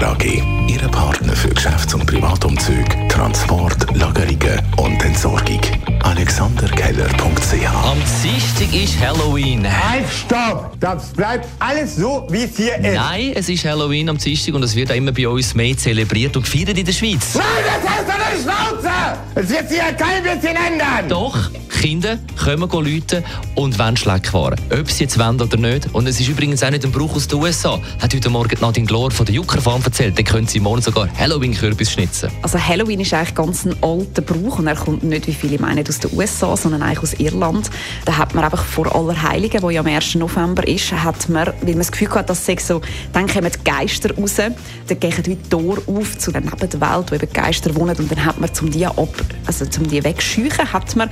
Keller AG. Ihre Partner für Geschäfts- und Privatumzug, Transport, Lagerungen und Entsorgung. AlexanderKeller.ch Am Dienstag ist Halloween. Halt, stopp! Das bleibt alles so, wie es hier ist. Nein, es ist Halloween am Dienstag und es wird auch immer bei uns mehr zelebriert und gefeiert in der Schweiz. Nein, das heißt doch nicht Schnauze! Es wird sich ja kein bisschen ändern! Doch, Kinder kommen Leute und wollen Schleckwaren. Ob sie jetzt wollen oder nicht. Und es ist übrigens auch nicht ein Brauch aus den USA. Hat heute Morgen Nadine Glor von der Juckerfarm erzählt. Dann können sie morgen sogar Halloween-Kürbis schnitzen. Also Halloween ist eigentlich ganz ein alter Brauch und er kommt nicht, wie viele meinen, aus den USA, sondern eigentlich aus Irland. Da hat man einfach vor Allerheiligen, wo ja am 1. November ist, hat man, weil man das Gefühl hat, dass so, dann kommen die Geister raus, dann gehen wie Tor auf zu der Nebenwelt, wo eben die Geister wohnen und dann hat man, zum die ab, also zum die wegscheuchen, hat man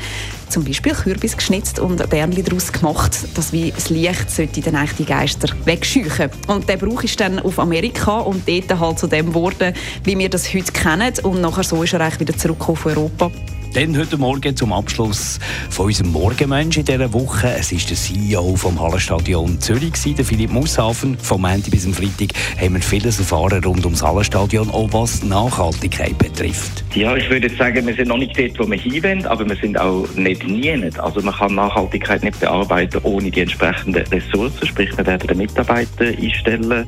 zum Beispiel Kürbis geschnitzt und Bärnli daraus gemacht, dass wie das Licht sollte dann die Geister wegscheuchen. Und der Brauch ist dann auf Amerika und dort halt zu dem geworden, wie wir das heute kennen und nachher so ist er eigentlich wieder zurück auf Europa. Dann heute Morgen zum Abschluss von unserem Morgenmensch in dieser Woche. Es ist der CEO vom Hallenstadion Zürich, der Philipp Musshafen. Vom Montag bis zum Freitag haben wir vieles erfahren rund ums Hallenstadion, auch was Nachhaltigkeit betrifft. Ja, ich würde sagen, wir sind noch nicht dort, wo wir hin wollen, aber wir sind auch nicht nie. Also man kann Nachhaltigkeit nicht bearbeiten ohne die entsprechenden Ressourcen. Sprich, wir werden Mitarbeiter einstellen,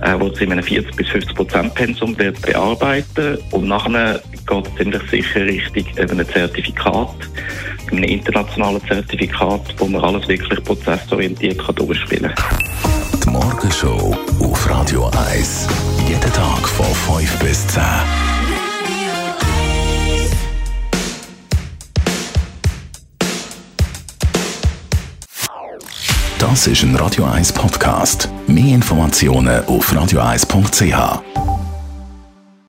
äh, die in einem 40 bis 50 Prozent Pensum bearbeiten und nachher geht ziemlich sicher Richtung einem Zertifikat, einem internationalen Zertifikat, wo man alles wirklich prozessorientiert kann durchspielen kann. Die Morgenshow auf Radio 1. Jeden Tag von 5 bis 10. Das ist ein Radio 1 Podcast. Mehr Informationen auf radio1.ch.